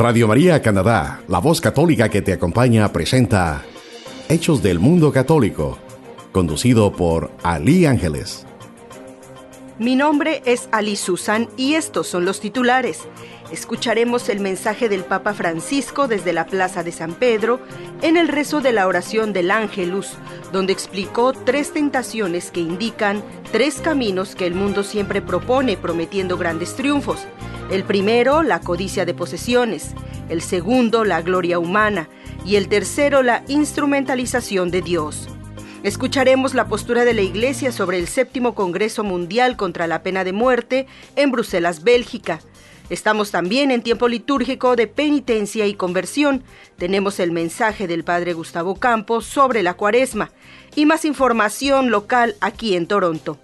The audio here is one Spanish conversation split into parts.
Radio María Canadá, la voz católica que te acompaña, presenta Hechos del Mundo Católico, conducido por Ali Ángeles. Mi nombre es Ali Susan y estos son los titulares. Escucharemos el mensaje del Papa Francisco desde la Plaza de San Pedro en el rezo de la oración del Ángelus, donde explicó tres tentaciones que indican tres caminos que el mundo siempre propone prometiendo grandes triunfos. El primero, la codicia de posesiones, el segundo, la gloria humana y el tercero, la instrumentalización de Dios. Escucharemos la postura de la Iglesia sobre el séptimo Congreso Mundial contra la Pena de Muerte en Bruselas, Bélgica. Estamos también en tiempo litúrgico de penitencia y conversión. Tenemos el mensaje del Padre Gustavo Campos sobre la cuaresma y más información local aquí en Toronto.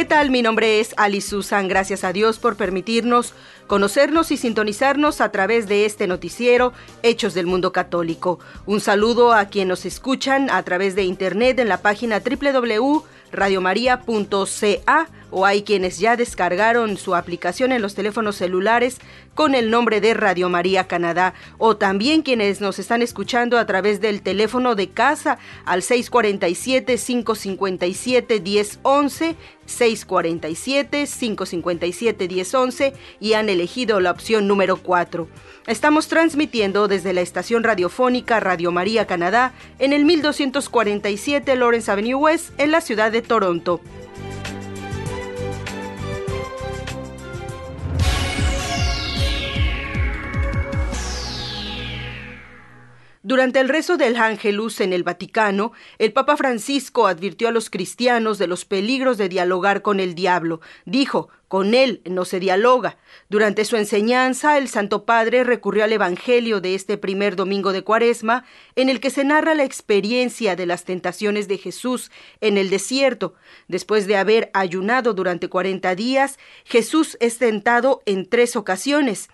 ¿Qué tal? Mi nombre es Ali Susan. Gracias a Dios por permitirnos conocernos y sintonizarnos a través de este noticiero Hechos del Mundo Católico. Un saludo a quienes nos escuchan a través de internet en la página www radiomaria.ca o hay quienes ya descargaron su aplicación en los teléfonos celulares con el nombre de Radio María Canadá o también quienes nos están escuchando a través del teléfono de casa al 647-557-1011, 647-557-1011 y han elegido la opción número 4. Estamos transmitiendo desde la estación radiofónica Radio María Canadá en el 1247 Lawrence Avenue West en la ciudad de Toronto. Durante el rezo del Ángelus en el Vaticano, el Papa Francisco advirtió a los cristianos de los peligros de dialogar con el diablo. Dijo, con él no se dialoga. Durante su enseñanza, el Santo Padre recurrió al Evangelio de este primer domingo de Cuaresma, en el que se narra la experiencia de las tentaciones de Jesús en el desierto. Después de haber ayunado durante cuarenta días, Jesús es tentado en tres ocasiones.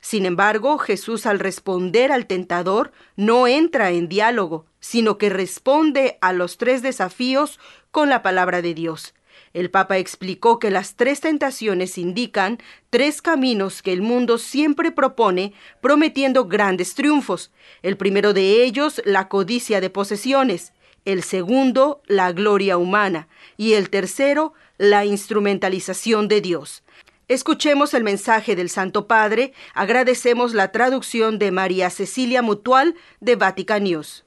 Sin embargo, Jesús al responder al tentador no entra en diálogo, sino que responde a los tres desafíos con la palabra de Dios. El Papa explicó que las tres tentaciones indican tres caminos que el mundo siempre propone, prometiendo grandes triunfos. El primero de ellos, la codicia de posesiones. El segundo, la gloria humana. Y el tercero, la instrumentalización de Dios. Escuchemos el mensaje del Santo Padre. Agradecemos la traducción de María Cecilia Mutual de Vatican News.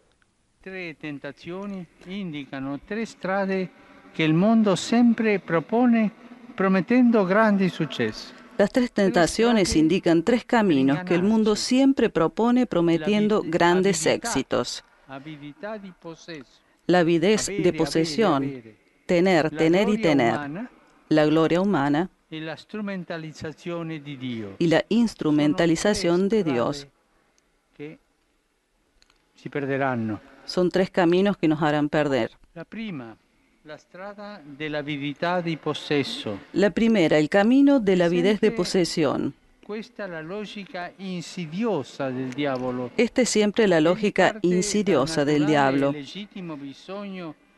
Tres tentaciones indican tres strade que el mundo siempre propone prometiendo grandes sucesos. Las tres tentaciones indican tres caminos que el mundo siempre propone prometiendo grandes éxitos. La avidez de posesión, tener, tener y tener. La gloria humana y la instrumentalización de Dios. Son tres caminos que nos harán perder. La primera, el camino de la avidez de posesión. Esta la lógica insidiosa del diablo. Esta es siempre la lógica insidiosa del diablo.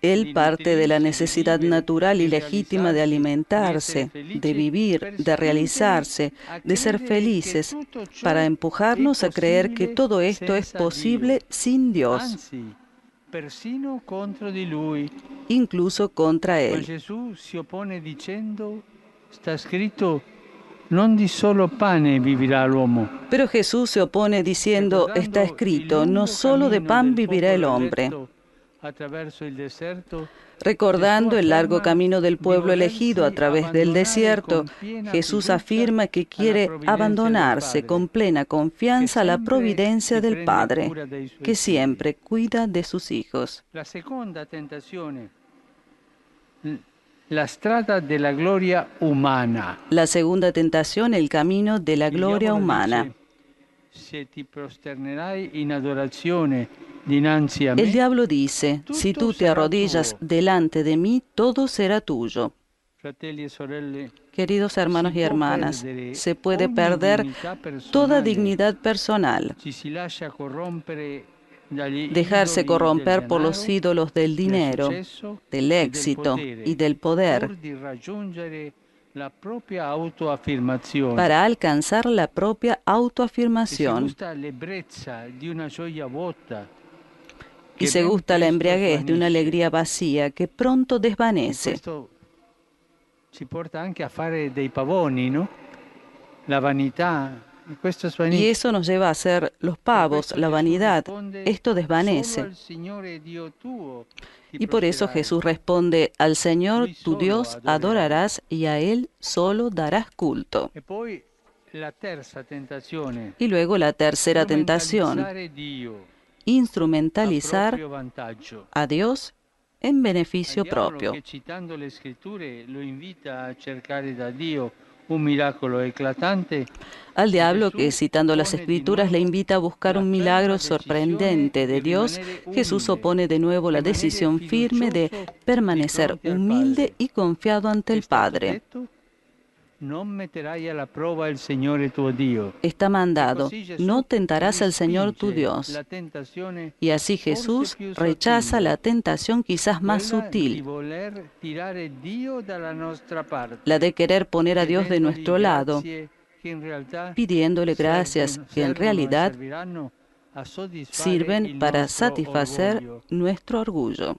Él parte de la necesidad natural y legítima de alimentarse, de vivir, de realizarse, de ser felices, para empujarnos a creer que todo esto es posible sin Dios, incluso contra Él. Jesús se opone diciendo, está escrito, non di solo pane vivirá l'uomo. Pero Jesús se opone diciendo, está escrito, no solo de pan vivirá el hombre. Recordando el largo camino del pueblo elegido a través del desierto, Jesús afirma que quiere abandonarse con plena confianza a la providencia del Padre, que siempre cuida de sus hijos. La segunda tentación, la strada de la gloria humana. La segunda tentación, el camino de la gloria humana. Se ti prosternerai in adorazione el diablo dice, si tú te arrodillas delante de mí, todo será tuyo. E Queridos hermanos y hermanas, se puede perder toda dignidad personal. dejarse corromper por los ídolos del dinero, del éxito y del poder. para alcanzar la propia autoafirmación. Y se gusta la embriaguez de una alegría vacía que pronto desvanece. Y eso nos lleva a ser los pavos, la vanidad. Esto desvanece. Y por eso Jesús responde, al Señor tu Dios adorarás y a Él solo darás culto. Y luego la tercera tentación, instrumentalizar a Dios en beneficio propio un milagro eclatante. Al diablo que citando las escrituras le invita a buscar un milagro sorprendente de Dios, Jesús opone de nuevo la decisión firme de permanecer humilde y confiado ante el Padre. Está mandado, no tentarás al Señor tu Dios. Y así Jesús rechaza la tentación quizás más sutil, la de querer poner a Dios de nuestro lado, pidiéndole gracias que en realidad sirven para satisfacer nuestro orgullo.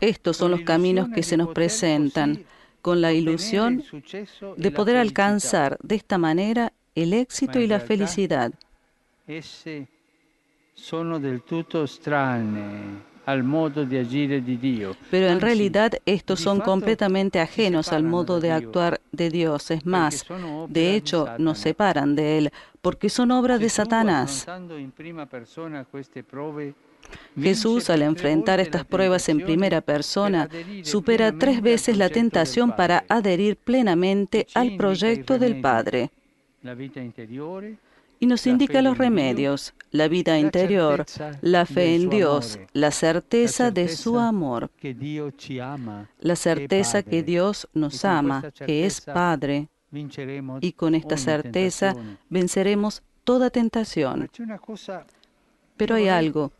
Estos son los caminos que se nos presentan. con la ilusión de poder alcanzar de esta manera el éxito y la felicidad. Sono del tutto strane al modo de agire di Dio. Pero en realidad estos son completamente ajenos al modo de actuar de Dios. Es más, de hecho, nos separan de Él porque son obras de Satanás. Jesús, al enfrentar estas pruebas en primera persona, supera tres veces la tentación para adherir plenamente al proyecto del Padre y nos indica los remedios, la vida interior, la fe en Dios, la certeza de su amor, la certeza que Dios nos ama, que es Padre, y con esta certeza venceremos toda tentación. Pero hay algo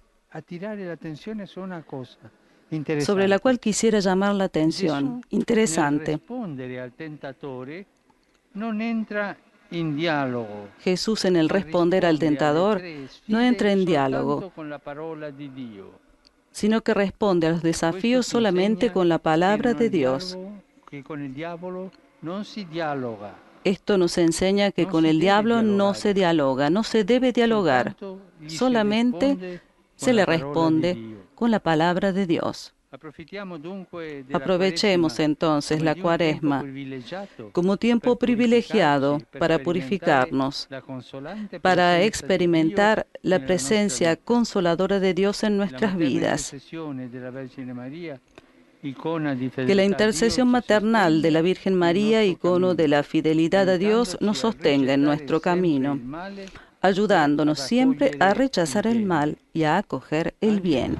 sobre la cual quisiera llamar la atención. Interesante. Jesús en el responder al tentador no entra en diálogo, sino que responde a los desafíos solamente con la palabra de Dios. Esto nos enseña que con el diablo no se dialoga, no se debe dialogar, solamente se le responde con la palabra de Dios. Aprovechemos entonces la cuaresma como tiempo privilegiado para purificarnos, para experimentar la presencia consoladora de Dios en nuestras vidas. Que la intercesión maternal de la Virgen María, icono de la fidelidad a Dios, nos sostenga en nuestro camino, ayudándonos siempre a rechazar el mal y a acoger el bien.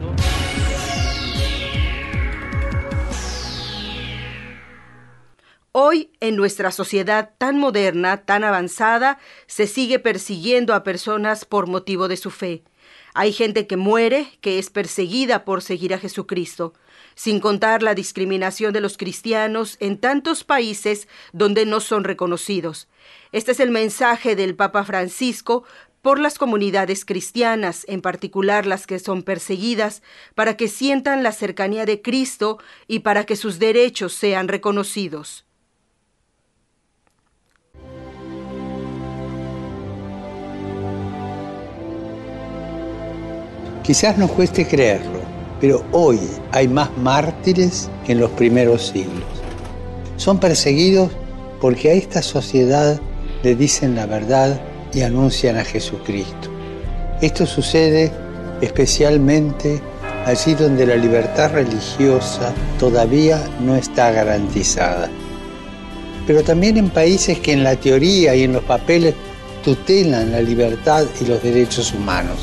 Hoy, en nuestra sociedad tan moderna, tan avanzada, se sigue persiguiendo a personas por motivo de su fe. Hay gente que muere, que es perseguida por seguir a Jesucristo, sin contar la discriminación de los cristianos en tantos países donde no son reconocidos. Este es el mensaje del Papa Francisco por las comunidades cristianas, en particular las que son perseguidas, para que sientan la cercanía de Cristo y para que sus derechos sean reconocidos. Quizás nos cueste creerlo, pero hoy hay más mártires que en los primeros siglos. Son perseguidos porque a esta sociedad le dicen la verdad y anuncian a Jesucristo. Esto sucede especialmente allí donde la libertad religiosa todavía no está garantizada. Pero también en países que en la teoría y en los papeles tutelan la libertad y los derechos humanos.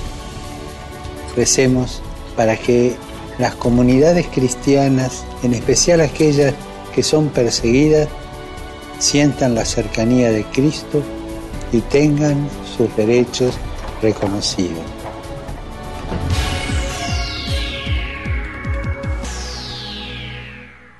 Recemos para que las comunidades cristianas, en especial aquellas que son perseguidas, sientan la cercanía de Cristo y tengan sus derechos reconocidos.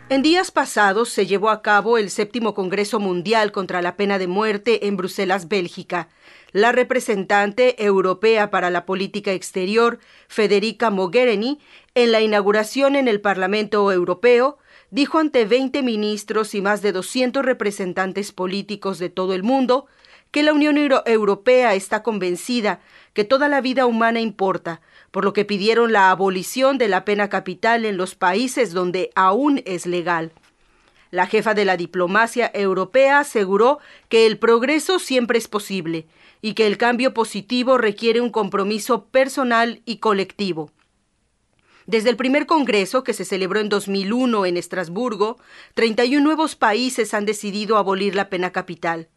En días pasados se llevó a cabo el séptimo Congreso Mundial contra la Pena de Muerte en Bruselas, Bélgica. La representante europea para la política exterior, Federica Mogherini, en la inauguración en el Parlamento Europeo, dijo ante 20 ministros y más de 200 representantes políticos de todo el mundo que la Unión Europea está convencida que toda la vida humana importa, por lo que pidieron la abolición de la pena capital en los países donde aún es legal. La jefa de la diplomacia europea aseguró que el progreso siempre es posible y que el cambio positivo requiere un compromiso personal y colectivo. Desde el primer Congreso, que se celebró en 2001 en Estrasburgo, 31 nuevos países han decidido abolir la pena capital.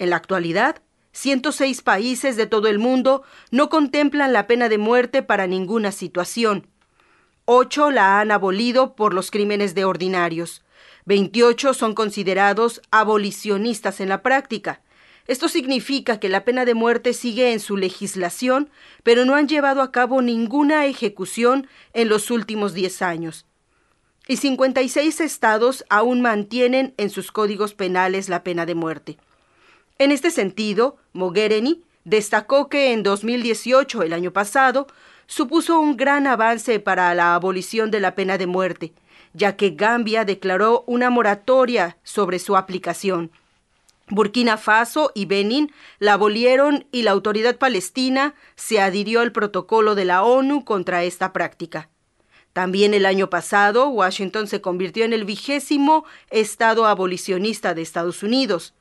En la actualidad, 106 países de todo el mundo no contemplan la pena de muerte para ninguna situación. Ocho la han abolido por los crímenes de ordinarios. 28 son considerados abolicionistas en la práctica. Esto significa que la pena de muerte sigue en su legislación, pero no han llevado a cabo ninguna ejecución en los últimos 10 años. Y 56 estados aún mantienen en sus códigos penales la pena de muerte. En este sentido, Mogherini destacó que en 2018, el año pasado, supuso un gran avance para la abolición de la pena de muerte, ya que Gambia declaró una moratoria sobre su aplicación. Burkina Faso y Benin la abolieron y la autoridad palestina se adhirió al protocolo de la ONU contra esta práctica. También el año pasado, Washington se convirtió en el vigésimo estado abolicionista de Estados Unidos,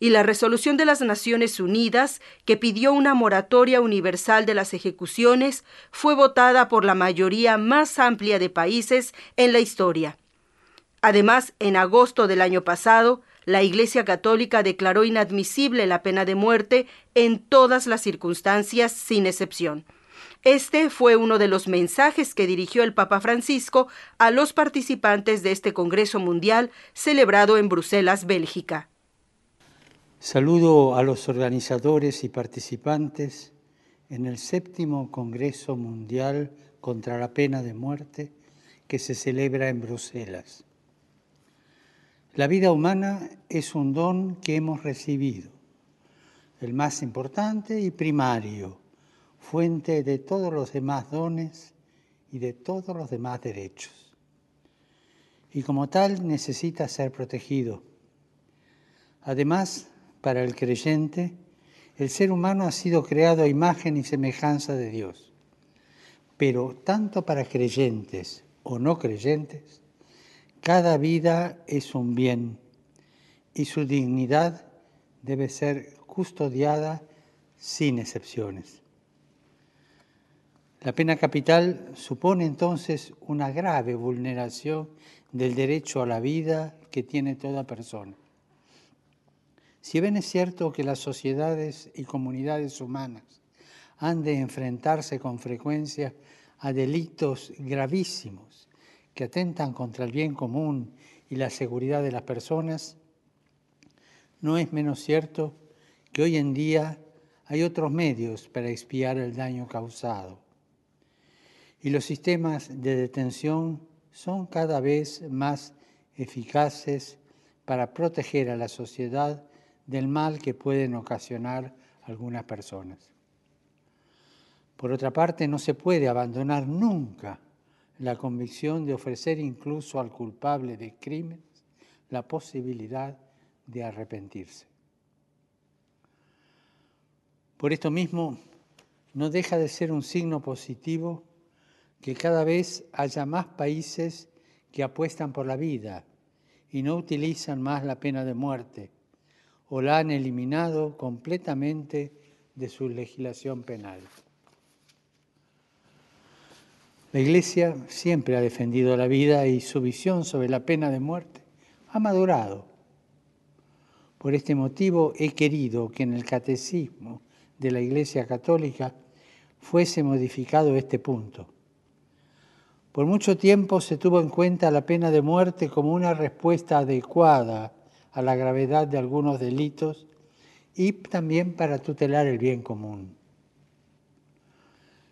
y la resolución de las Naciones Unidas, que pidió una moratoria universal de las ejecuciones, fue votada por la mayoría más amplia de países en la historia. Además, en agosto del año pasado, la Iglesia Católica declaró inadmisible la pena de muerte en todas las circunstancias, sin excepción. Este fue uno de los mensajes que dirigió el Papa Francisco a los participantes de este Congreso Mundial celebrado en Bruselas, Bélgica. Saludo a los organizadores y participantes en el séptimo Congreso Mundial contra la Pena de Muerte que se celebra en Bruselas. La vida humana es un don que hemos recibido, el más importante y primario, fuente de todos los demás dones y de todos los demás derechos. Y como tal necesita ser protegido. Además, para el creyente, el ser humano ha sido creado a imagen y semejanza de Dios. Pero tanto para creyentes o no creyentes, cada vida es un bien y su dignidad debe ser custodiada sin excepciones. La pena capital supone entonces una grave vulneración del derecho a la vida que tiene toda persona. Si bien es cierto que las sociedades y comunidades humanas han de enfrentarse con frecuencia a delitos gravísimos que atentan contra el bien común y la seguridad de las personas, no es menos cierto que hoy en día hay otros medios para expiar el daño causado. Y los sistemas de detención son cada vez más eficaces para proteger a la sociedad del mal que pueden ocasionar algunas personas. Por otra parte, no se puede abandonar nunca la convicción de ofrecer incluso al culpable de crímenes la posibilidad de arrepentirse. Por esto mismo, no deja de ser un signo positivo que cada vez haya más países que apuestan por la vida y no utilizan más la pena de muerte o la han eliminado completamente de su legislación penal. La Iglesia siempre ha defendido la vida y su visión sobre la pena de muerte ha madurado. Por este motivo he querido que en el catecismo de la Iglesia Católica fuese modificado este punto. Por mucho tiempo se tuvo en cuenta la pena de muerte como una respuesta adecuada a la gravedad de algunos delitos y también para tutelar el bien común.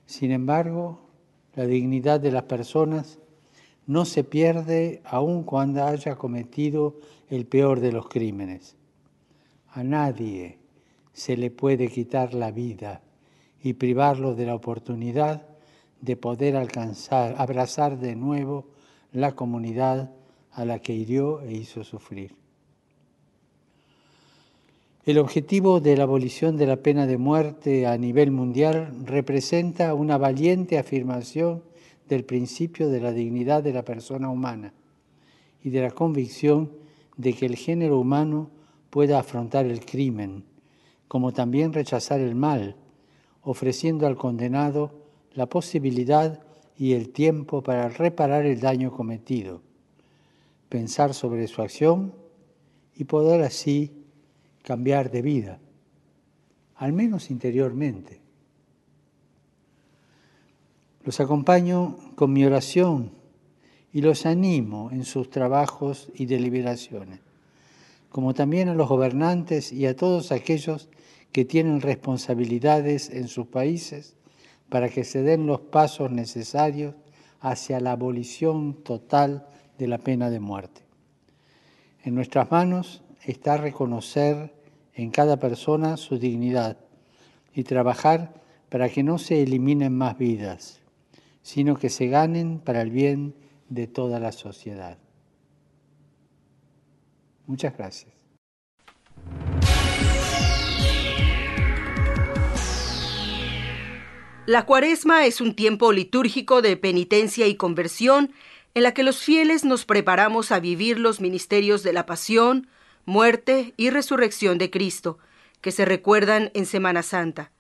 Sin embargo, la dignidad de las personas no se pierde aun cuando haya cometido el peor de los crímenes. A nadie se le puede quitar la vida y privarlo de la oportunidad de poder alcanzar, abrazar de nuevo la comunidad a la que hirió e hizo sufrir. El objetivo de la abolición de la pena de muerte a nivel mundial representa una valiente afirmación del principio de la dignidad de la persona humana y de la convicción de que el género humano pueda afrontar el crimen, como también rechazar el mal, ofreciendo al condenado la posibilidad y el tiempo para reparar el daño cometido, pensar sobre su acción y poder así cambiar de vida, al menos interiormente. Los acompaño con mi oración y los animo en sus trabajos y deliberaciones, como también a los gobernantes y a todos aquellos que tienen responsabilidades en sus países para que se den los pasos necesarios hacia la abolición total de la pena de muerte. En nuestras manos está reconocer en cada persona su dignidad y trabajar para que no se eliminen más vidas, sino que se ganen para el bien de toda la sociedad. Muchas gracias. La cuaresma es un tiempo litúrgico de penitencia y conversión en la que los fieles nos preparamos a vivir los ministerios de la pasión, muerte y resurrección de Cristo, que se recuerdan en Semana Santa.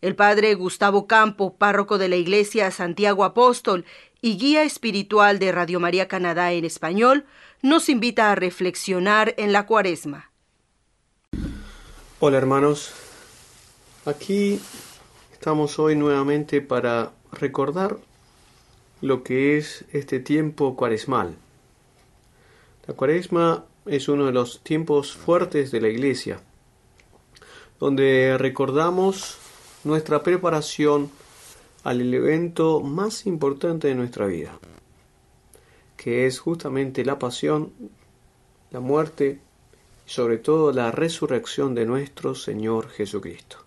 El padre Gustavo Campo, párroco de la Iglesia Santiago Apóstol y guía espiritual de Radio María Canadá en español, nos invita a reflexionar en la cuaresma. Hola hermanos, aquí estamos hoy nuevamente para recordar lo que es este tiempo cuaresmal. La cuaresma es uno de los tiempos fuertes de la iglesia, donde recordamos nuestra preparación al evento más importante de nuestra vida, que es justamente la pasión, la muerte y sobre todo la resurrección de nuestro Señor Jesucristo.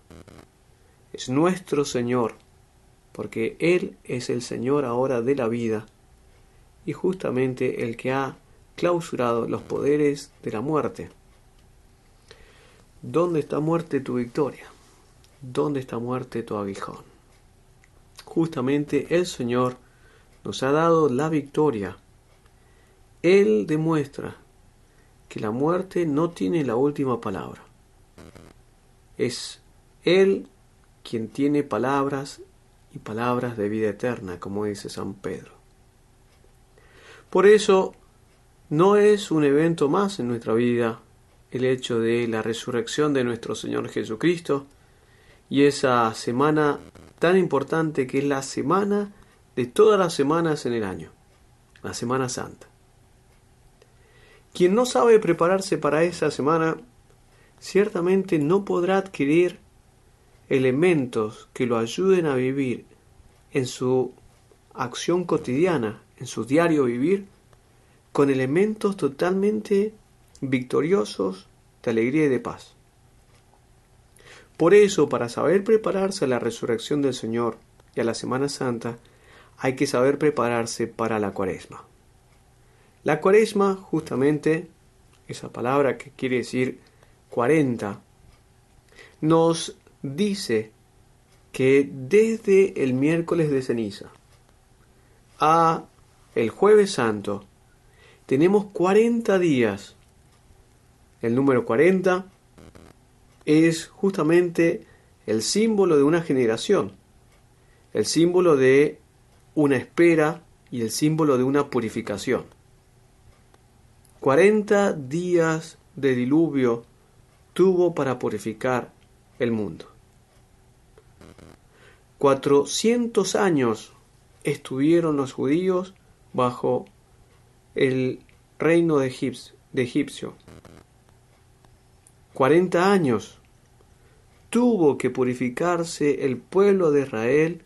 Es nuestro Señor, porque Él es el Señor ahora de la vida y justamente el que ha clausurado los poderes de la muerte. ¿Dónde está muerte tu victoria? ¿Dónde está muerte tu aguijón? Justamente el Señor nos ha dado la victoria. Él demuestra que la muerte no tiene la última palabra. Es Él quien tiene palabras y palabras de vida eterna, como dice San Pedro. Por eso no es un evento más en nuestra vida el hecho de la resurrección de nuestro Señor Jesucristo, y esa semana tan importante que es la semana de todas las semanas en el año, la Semana Santa. Quien no sabe prepararse para esa semana, ciertamente no podrá adquirir elementos que lo ayuden a vivir en su acción cotidiana, en su diario vivir, con elementos totalmente victoriosos de alegría y de paz. Por eso, para saber prepararse a la resurrección del Señor y a la Semana Santa, hay que saber prepararse para la cuaresma. La cuaresma, justamente, esa palabra que quiere decir 40, nos dice que desde el miércoles de ceniza a el jueves santo tenemos 40 días. El número 40 es justamente el símbolo de una generación, el símbolo de una espera y el símbolo de una purificación. 40 días de diluvio tuvo para purificar el mundo. 400 años estuvieron los judíos bajo el reino de, Egipcio, Cuarenta años tuvo que purificarse el pueblo de Israel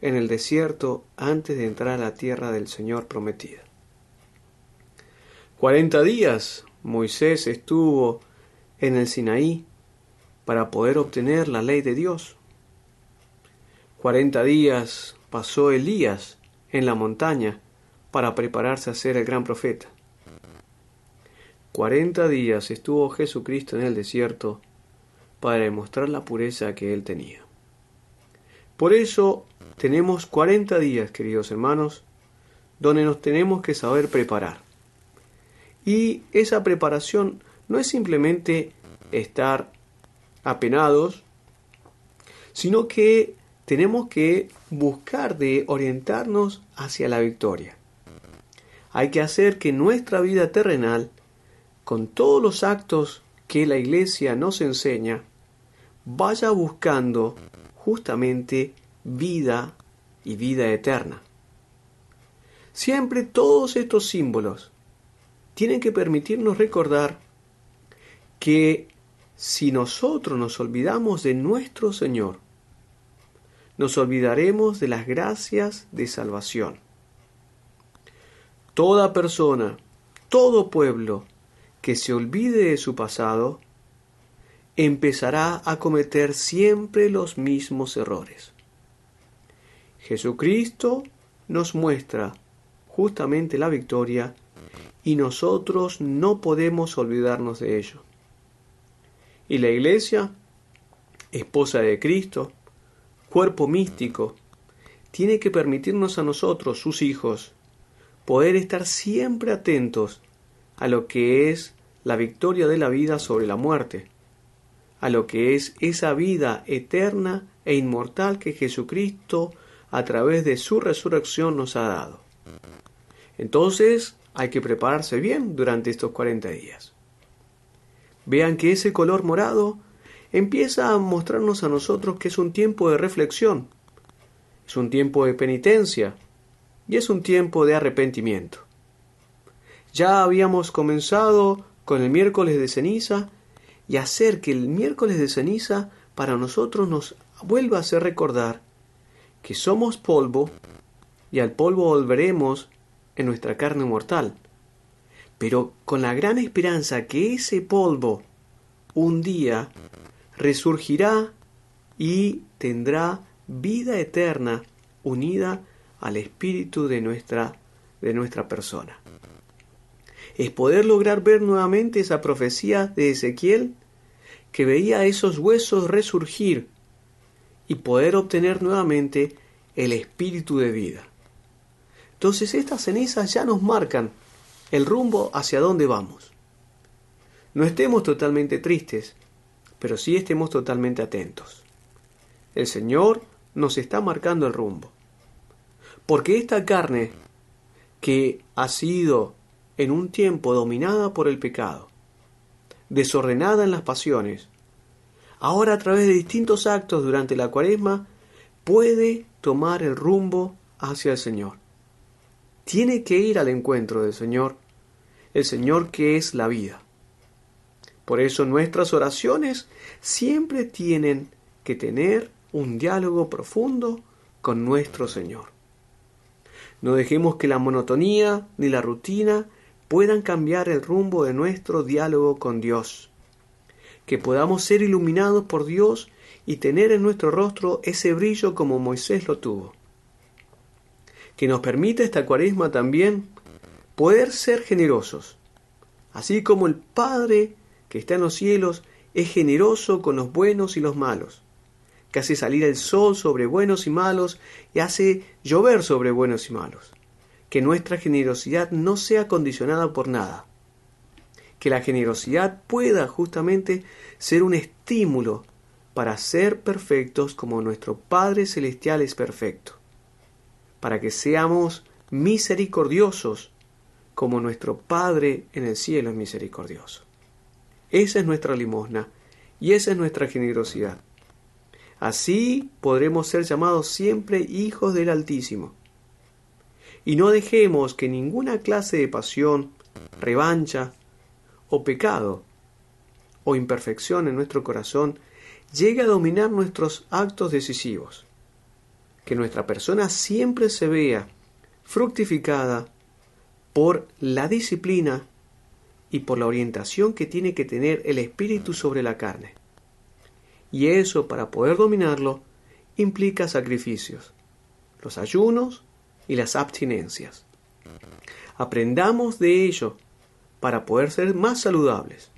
en el desierto antes de entrar a la tierra del Señor prometida. Cuarenta días Moisés estuvo en el Sinaí para poder obtener la ley de Dios. Cuarenta días pasó Elías en la montaña para prepararse a ser el gran profeta. Cuarenta días estuvo Jesucristo en el desierto para demostrar la pureza que él tenía. Por eso tenemos cuarenta días, queridos hermanos, donde nos tenemos que saber preparar. Y esa preparación no es simplemente estar apenados, sino que tenemos que buscar de orientarnos hacia la victoria. Hay que hacer que nuestra vida terrenal con todos los actos que la Iglesia nos enseña, vaya buscando justamente vida y vida eterna. Siempre todos estos símbolos tienen que permitirnos recordar que si nosotros nos olvidamos de nuestro Señor, nos olvidaremos de las gracias de salvación. Toda persona, todo pueblo, que se olvide de su pasado, empezará a cometer siempre los mismos errores. Jesucristo nos muestra justamente la victoria y nosotros no podemos olvidarnos de ello. Y la iglesia, esposa de Cristo, cuerpo místico, tiene que permitirnos a nosotros, sus hijos, poder estar siempre atentos a lo que es la victoria de la vida sobre la muerte, a lo que es esa vida eterna e inmortal que Jesucristo a través de su resurrección nos ha dado. Entonces hay que prepararse bien durante estos 40 días. Vean que ese color morado empieza a mostrarnos a nosotros que es un tiempo de reflexión, es un tiempo de penitencia y es un tiempo de arrepentimiento. Ya habíamos comenzado con el miércoles de ceniza y hacer que el miércoles de ceniza para nosotros nos vuelva a hacer recordar que somos polvo y al polvo volveremos en nuestra carne mortal, pero con la gran esperanza que ese polvo un día resurgirá y tendrá vida eterna unida al espíritu de nuestra de nuestra persona es poder lograr ver nuevamente esa profecía de Ezequiel que veía esos huesos resurgir y poder obtener nuevamente el espíritu de vida. Entonces estas cenizas ya nos marcan el rumbo hacia dónde vamos. No estemos totalmente tristes, pero sí estemos totalmente atentos. El Señor nos está marcando el rumbo. Porque esta carne que ha sido en un tiempo dominada por el pecado, desordenada en las pasiones, ahora a través de distintos actos durante la cuaresma, puede tomar el rumbo hacia el Señor. Tiene que ir al encuentro del Señor, el Señor que es la vida. Por eso nuestras oraciones siempre tienen que tener un diálogo profundo con nuestro Señor. No dejemos que la monotonía ni la rutina puedan cambiar el rumbo de nuestro diálogo con Dios, que podamos ser iluminados por Dios y tener en nuestro rostro ese brillo como Moisés lo tuvo. Que nos permita esta cuaresma también poder ser generosos, así como el Padre que está en los cielos es generoso con los buenos y los malos, que hace salir el sol sobre buenos y malos y hace llover sobre buenos y malos que nuestra generosidad no sea condicionada por nada. Que la generosidad pueda justamente ser un estímulo para ser perfectos como nuestro Padre Celestial es perfecto. Para que seamos misericordiosos como nuestro Padre en el cielo es misericordioso. Esa es nuestra limosna y esa es nuestra generosidad. Así podremos ser llamados siempre hijos del Altísimo y no dejemos que ninguna clase de pasión, revancha o pecado o imperfección en nuestro corazón llegue a dominar nuestros actos decisivos. Que nuestra persona siempre se vea fructificada por la disciplina y por la orientación que tiene que tener el espíritu sobre la carne. Y eso, para poder dominarlo, implica sacrificios, los ayunos y las abstinencias. Aprendamos de ello para poder ser más saludables.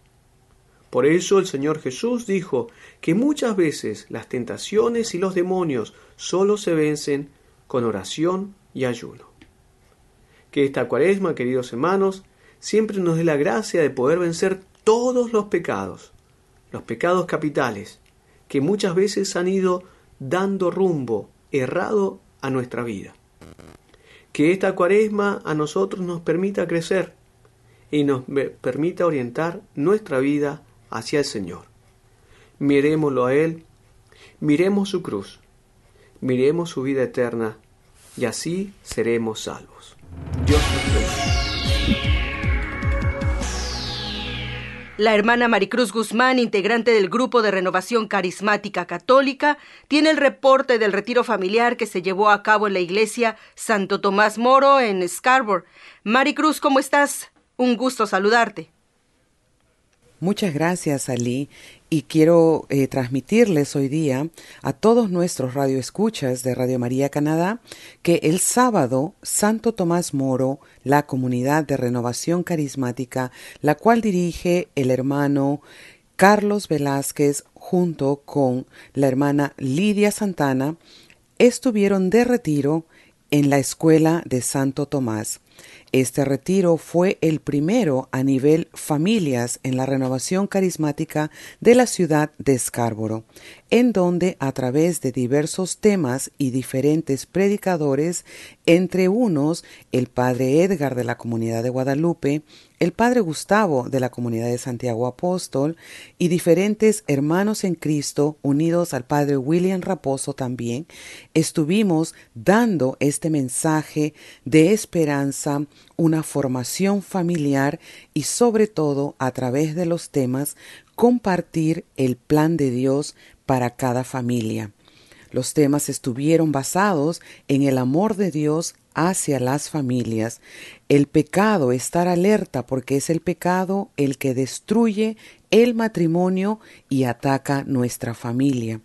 Por eso el Señor Jesús dijo que muchas veces las tentaciones y los demonios solo se vencen con oración y ayuno. Que esta cuaresma, queridos hermanos, siempre nos dé la gracia de poder vencer todos los pecados, los pecados capitales, que muchas veces han ido dando rumbo errado a nuestra vida. Que esta cuaresma a nosotros nos permita crecer y nos permita orientar nuestra vida hacia el Señor. Miremoslo a Él, miremos su cruz, miremos su vida eterna y así seremos salvos. Dios La hermana Maricruz Guzmán, integrante del Grupo de Renovación Carismática Católica, tiene el reporte del retiro familiar que se llevó a cabo en la iglesia Santo Tomás Moro en Scarborough. Maricruz, ¿cómo estás? Un gusto saludarte. Muchas gracias, Ali, y quiero eh, transmitirles hoy día a todos nuestros radioescuchas de Radio María Canadá que el sábado Santo Tomás Moro, la comunidad de renovación carismática, la cual dirige el hermano Carlos Velázquez junto con la hermana Lidia Santana, estuvieron de retiro en la escuela de Santo Tomás. Este retiro fue el primero a nivel familias en la renovación carismática de la ciudad de Scarborough, en donde a través de diversos temas y diferentes predicadores, entre unos el padre Edgar de la comunidad de Guadalupe, el padre Gustavo de la comunidad de Santiago Apóstol y diferentes hermanos en Cristo unidos al padre William Raposo también, estuvimos dando este mensaje de esperanza, una formación familiar y sobre todo a través de los temas compartir el plan de Dios para cada familia. Los temas estuvieron basados en el amor de Dios hacia las familias, el pecado, estar alerta porque es el pecado el que destruye el matrimonio y ataca nuestra familia.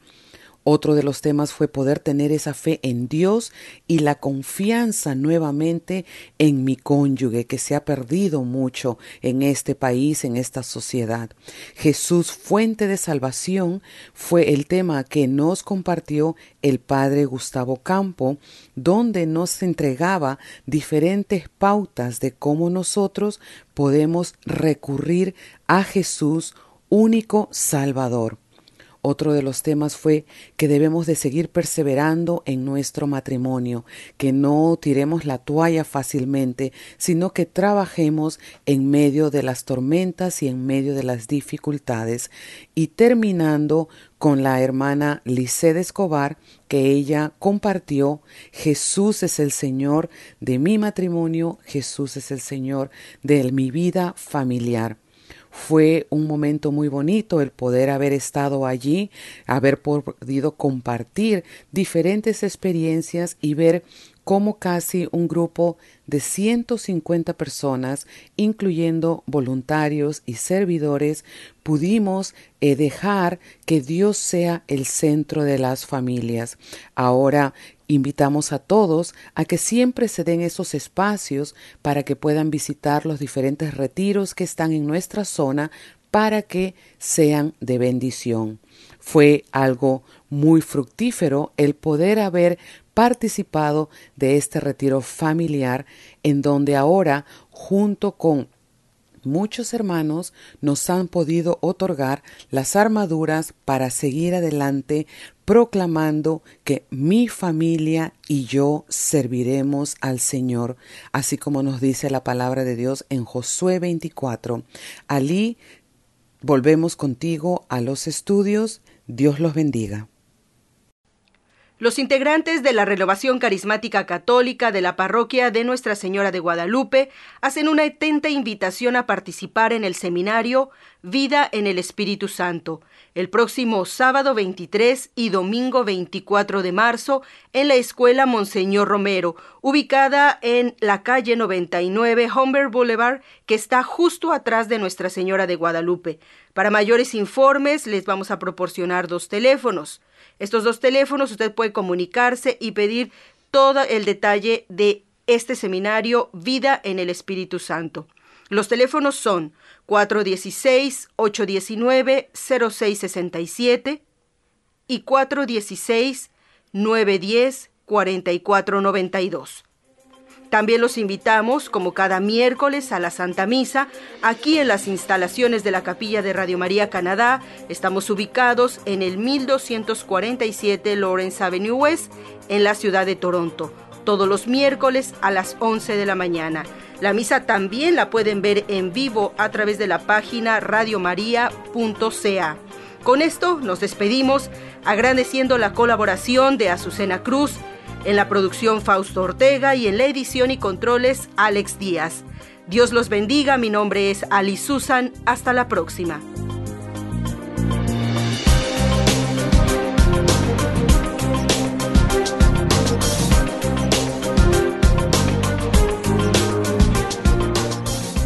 Otro de los temas fue poder tener esa fe en Dios y la confianza nuevamente en mi cónyuge que se ha perdido mucho en este país, en esta sociedad. Jesús, fuente de salvación, fue el tema que nos compartió el padre Gustavo Campo, donde nos entregaba diferentes pautas de cómo nosotros podemos recurrir a Jesús, único Salvador. Otro de los temas fue que debemos de seguir perseverando en nuestro matrimonio, que no tiremos la toalla fácilmente, sino que trabajemos en medio de las tormentas y en medio de las dificultades. Y terminando con la hermana Lice Escobar, que ella compartió, Jesús es el Señor de mi matrimonio, Jesús es el Señor de mi vida familiar. Fue un momento muy bonito el poder haber estado allí, haber podido compartir diferentes experiencias y ver cómo casi un grupo de 150 personas, incluyendo voluntarios y servidores, pudimos eh, dejar que Dios sea el centro de las familias. Ahora Invitamos a todos a que siempre se den esos espacios para que puedan visitar los diferentes retiros que están en nuestra zona para que sean de bendición. Fue algo muy fructífero el poder haber participado de este retiro familiar en donde ahora junto con muchos hermanos nos han podido otorgar las armaduras para seguir adelante proclamando que mi familia y yo serviremos al Señor, así como nos dice la palabra de Dios en Josué 24. Allí volvemos contigo a los estudios. Dios los bendiga. Los integrantes de la Renovación Carismática Católica de la Parroquia de Nuestra Señora de Guadalupe hacen una atenta invitación a participar en el seminario Vida en el Espíritu Santo, el próximo sábado 23 y domingo 24 de marzo en la Escuela Monseñor Romero, ubicada en la calle 99 Humber Boulevard, que está justo atrás de Nuestra Señora de Guadalupe. Para mayores informes les vamos a proporcionar dos teléfonos. Estos dos teléfonos usted puede comunicarse y pedir todo el detalle de este seminario Vida en el Espíritu Santo. Los teléfonos son 416-819-0667 y 416-910-4492. También los invitamos, como cada miércoles, a la Santa Misa, aquí en las instalaciones de la Capilla de Radio María Canadá. Estamos ubicados en el 1247 Lawrence Avenue West, en la ciudad de Toronto, todos los miércoles a las 11 de la mañana. La misa también la pueden ver en vivo a través de la página radiomaria.ca. Con esto nos despedimos, agradeciendo la colaboración de Azucena Cruz, en la producción Fausto Ortega y en la edición y controles Alex Díaz. Dios los bendiga, mi nombre es Ali Susan, hasta la próxima.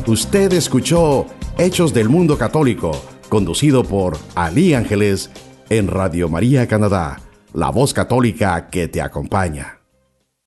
Usted escuchó Hechos del Mundo Católico, conducido por Ali Ángeles en Radio María Canadá la voz católica que te acompaña.